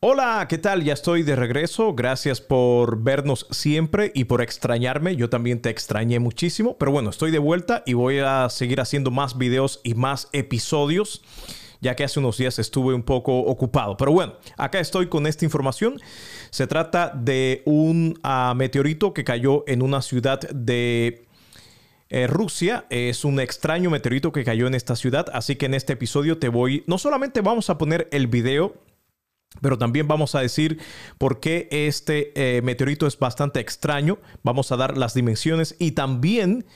Hola, ¿qué tal? Ya estoy de regreso. Gracias por vernos siempre y por extrañarme. Yo también te extrañé muchísimo, pero bueno, estoy de vuelta y voy a seguir haciendo más videos y más episodios, ya que hace unos días estuve un poco ocupado. Pero bueno, acá estoy con esta información. Se trata de un uh, meteorito que cayó en una ciudad de eh, Rusia. Es un extraño meteorito que cayó en esta ciudad, así que en este episodio te voy, no solamente vamos a poner el video, pero también vamos a decir por qué este eh, meteorito es bastante extraño. Vamos a dar las dimensiones y también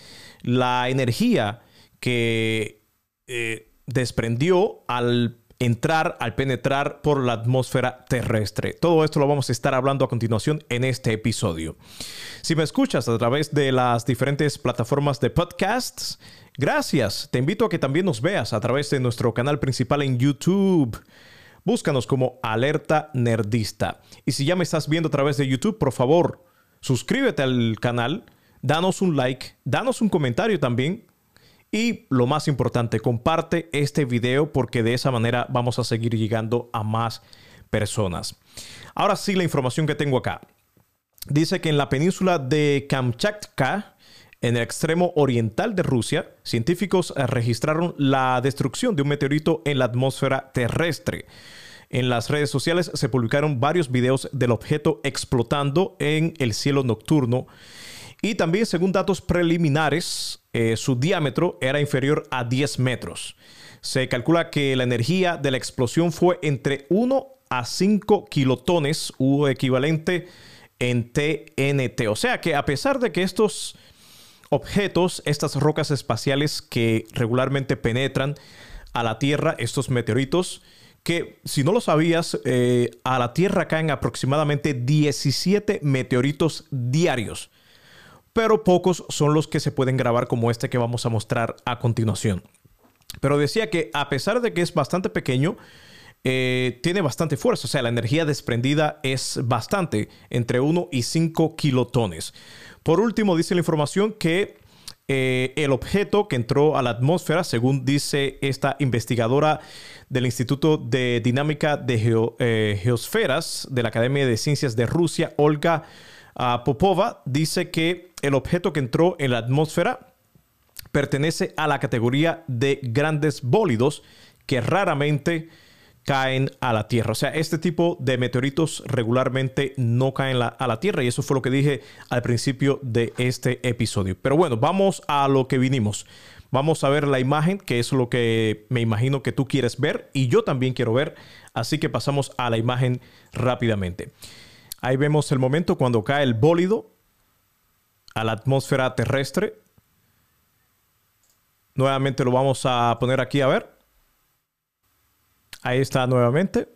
la energía que eh, desprendió al entrar, al penetrar por la atmósfera terrestre. Todo esto lo vamos a estar hablando a continuación en este episodio. Si me escuchas a través de las diferentes plataformas de podcasts, gracias. Te invito a que también nos veas a través de nuestro canal principal en YouTube. Búscanos como Alerta Nerdista. Y si ya me estás viendo a través de YouTube, por favor, suscríbete al canal, danos un like, danos un comentario también. Y lo más importante, comparte este video porque de esa manera vamos a seguir llegando a más personas. Ahora sí, la información que tengo acá. Dice que en la península de Kamchatka, en el extremo oriental de Rusia, científicos eh, registraron la destrucción de un meteorito en la atmósfera terrestre. En las redes sociales se publicaron varios videos del objeto explotando en el cielo nocturno. Y también, según datos preliminares, eh, su diámetro era inferior a 10 metros. Se calcula que la energía de la explosión fue entre 1 a 5 kilotones u equivalente en TNT. O sea que a pesar de que estos objetos, estas rocas espaciales que regularmente penetran a la Tierra, estos meteoritos, que si no lo sabías, eh, a la Tierra caen aproximadamente 17 meteoritos diarios, pero pocos son los que se pueden grabar como este que vamos a mostrar a continuación. Pero decía que a pesar de que es bastante pequeño, eh, tiene bastante fuerza, o sea, la energía desprendida es bastante, entre 1 y 5 kilotones. Por último, dice la información que eh, el objeto que entró a la atmósfera, según dice esta investigadora del Instituto de Dinámica de eh, Geosferas de la Academia de Ciencias de Rusia, Olga ah, Popova, dice que el objeto que entró en la atmósfera pertenece a la categoría de grandes bólidos que raramente caen a la Tierra. O sea, este tipo de meteoritos regularmente no caen a la Tierra y eso fue lo que dije al principio de este episodio. Pero bueno, vamos a lo que vinimos. Vamos a ver la imagen, que es lo que me imagino que tú quieres ver y yo también quiero ver. Así que pasamos a la imagen rápidamente. Ahí vemos el momento cuando cae el bólido a la atmósfera terrestre. Nuevamente lo vamos a poner aquí a ver. Ahí está nuevamente.